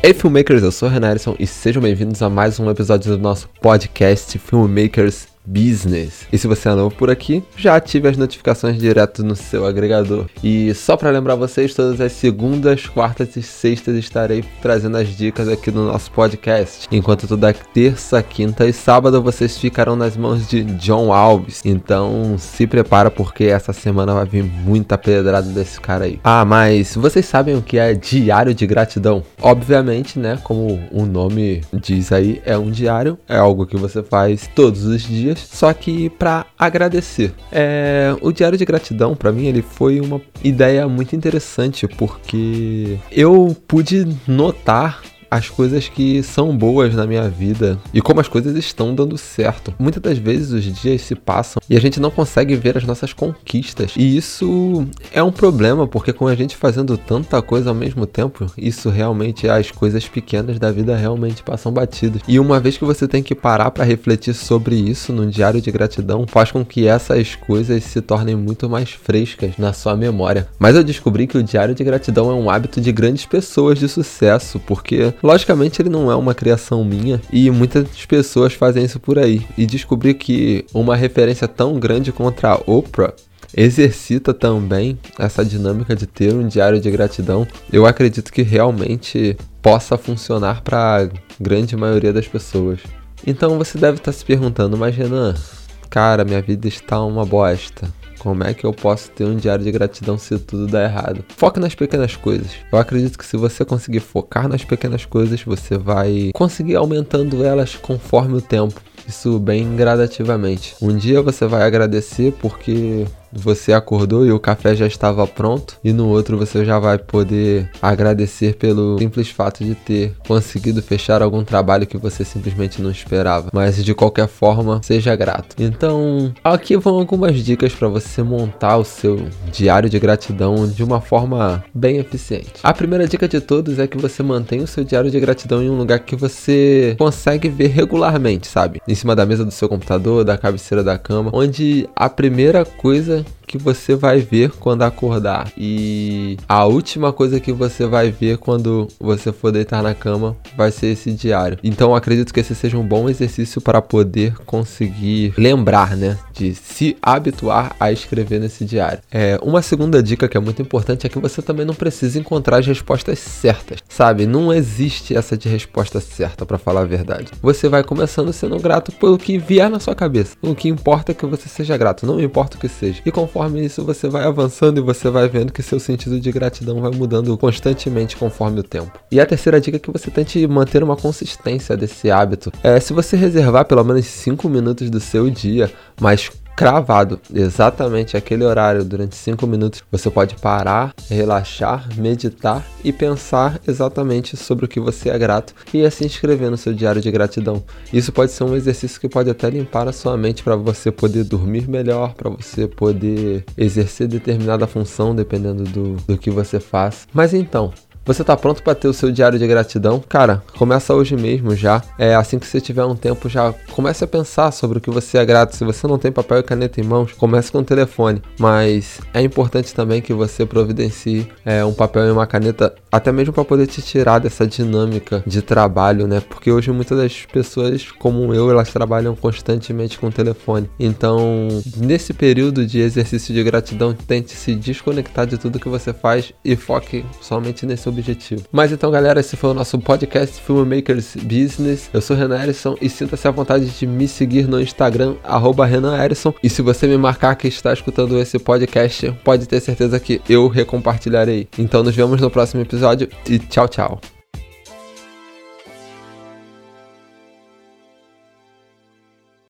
Ei, filmmakers, eu sou o Renan e sejam bem-vindos a mais um episódio do nosso podcast Filmmakers Business. E se você é novo por aqui, já ative as notificações direto no seu agregador. E só para lembrar vocês, todas as segundas, quartas e sextas estarei trazendo as dicas aqui no nosso podcast. Enquanto toda terça, quinta e sábado vocês ficarão nas mãos de John Alves. Então se prepara porque essa semana vai vir muita pedrada desse cara aí. Ah, mas vocês sabem o que é diário de gratidão? Obviamente, né, como o nome diz aí, é um diário, é algo que você faz todos os dias só que para agradecer. É, o diário de gratidão, para mim, ele foi uma ideia muito interessante porque eu pude notar as coisas que são boas na minha vida e como as coisas estão dando certo. Muitas das vezes os dias se passam e a gente não consegue ver as nossas conquistas. E isso é um problema, porque com a gente fazendo tanta coisa ao mesmo tempo, isso realmente as coisas pequenas da vida realmente passam batidas. E uma vez que você tem que parar para refletir sobre isso no diário de gratidão, faz com que essas coisas se tornem muito mais frescas na sua memória. Mas eu descobri que o diário de gratidão é um hábito de grandes pessoas de sucesso, porque Logicamente, ele não é uma criação minha e muitas pessoas fazem isso por aí. E descobri que uma referência tão grande contra a Oprah exercita também essa dinâmica de ter um diário de gratidão. Eu acredito que realmente possa funcionar para a grande maioria das pessoas. Então você deve estar se perguntando, mas Renan, cara, minha vida está uma bosta. Como é que eu posso ter um diário de gratidão se tudo der errado? Foque nas pequenas coisas. Eu acredito que se você conseguir focar nas pequenas coisas, você vai conseguir aumentando elas conforme o tempo. Isso bem gradativamente. Um dia você vai agradecer porque você acordou e o café já estava pronto, e no outro você já vai poder agradecer pelo simples fato de ter conseguido fechar algum trabalho que você simplesmente não esperava. Mas de qualquer forma, seja grato. Então, aqui vão algumas dicas para você montar o seu diário de gratidão de uma forma bem eficiente. A primeira dica de todos é que você mantenha o seu diário de gratidão em um lugar que você consegue ver regularmente, sabe? Em cima da mesa do seu computador, da cabeceira da cama, onde a primeira coisa que você vai ver quando acordar. E a última coisa que você vai ver quando você for deitar na cama vai ser esse diário. Então acredito que esse seja um bom exercício para poder conseguir lembrar, né? De se habituar a escrever nesse diário. É, uma segunda dica que é muito importante é que você também não precisa encontrar as respostas certas, sabe? Não existe essa de resposta certa, para falar a verdade. Você vai começando sendo grato pelo que vier na sua cabeça. O que importa é que você seja grato, não importa o que seja. E conforme conforme isso você vai avançando e você vai vendo que seu sentido de gratidão vai mudando constantemente conforme o tempo. E a terceira dica é que você tente manter uma consistência desse hábito. É, se você reservar pelo menos 5 minutos do seu dia, mas cravado exatamente aquele horário durante 5 minutos, você pode parar, relaxar, meditar e pensar exatamente sobre o que você é grato e assim escrever no seu diário de gratidão. Isso pode ser um exercício que pode até limpar a sua mente para você poder dormir melhor, para você poder exercer determinada função dependendo do, do que você faz. Mas então, você tá pronto para ter o seu diário de gratidão? Cara, começa hoje mesmo já. É assim que você tiver um tempo já comece a pensar sobre o que você é grato. Se você não tem papel e caneta em mãos, comece com o telefone. Mas é importante também que você providencie é, um papel e uma caneta, até mesmo para poder te tirar dessa dinâmica de trabalho, né? Porque hoje muitas das pessoas, como eu, elas trabalham constantemente com o telefone. Então, nesse período de exercício de gratidão, tente se desconectar de tudo que você faz e foque somente nesse objetivo objetivo. Mas então, galera, esse foi o nosso podcast Filmmakers Business. Eu sou Renan Erison e sinta-se à vontade de me seguir no Instagram, arroba Renan Erison. E se você me marcar que está escutando esse podcast, pode ter certeza que eu recompartilharei. Então nos vemos no próximo episódio e tchau, tchau.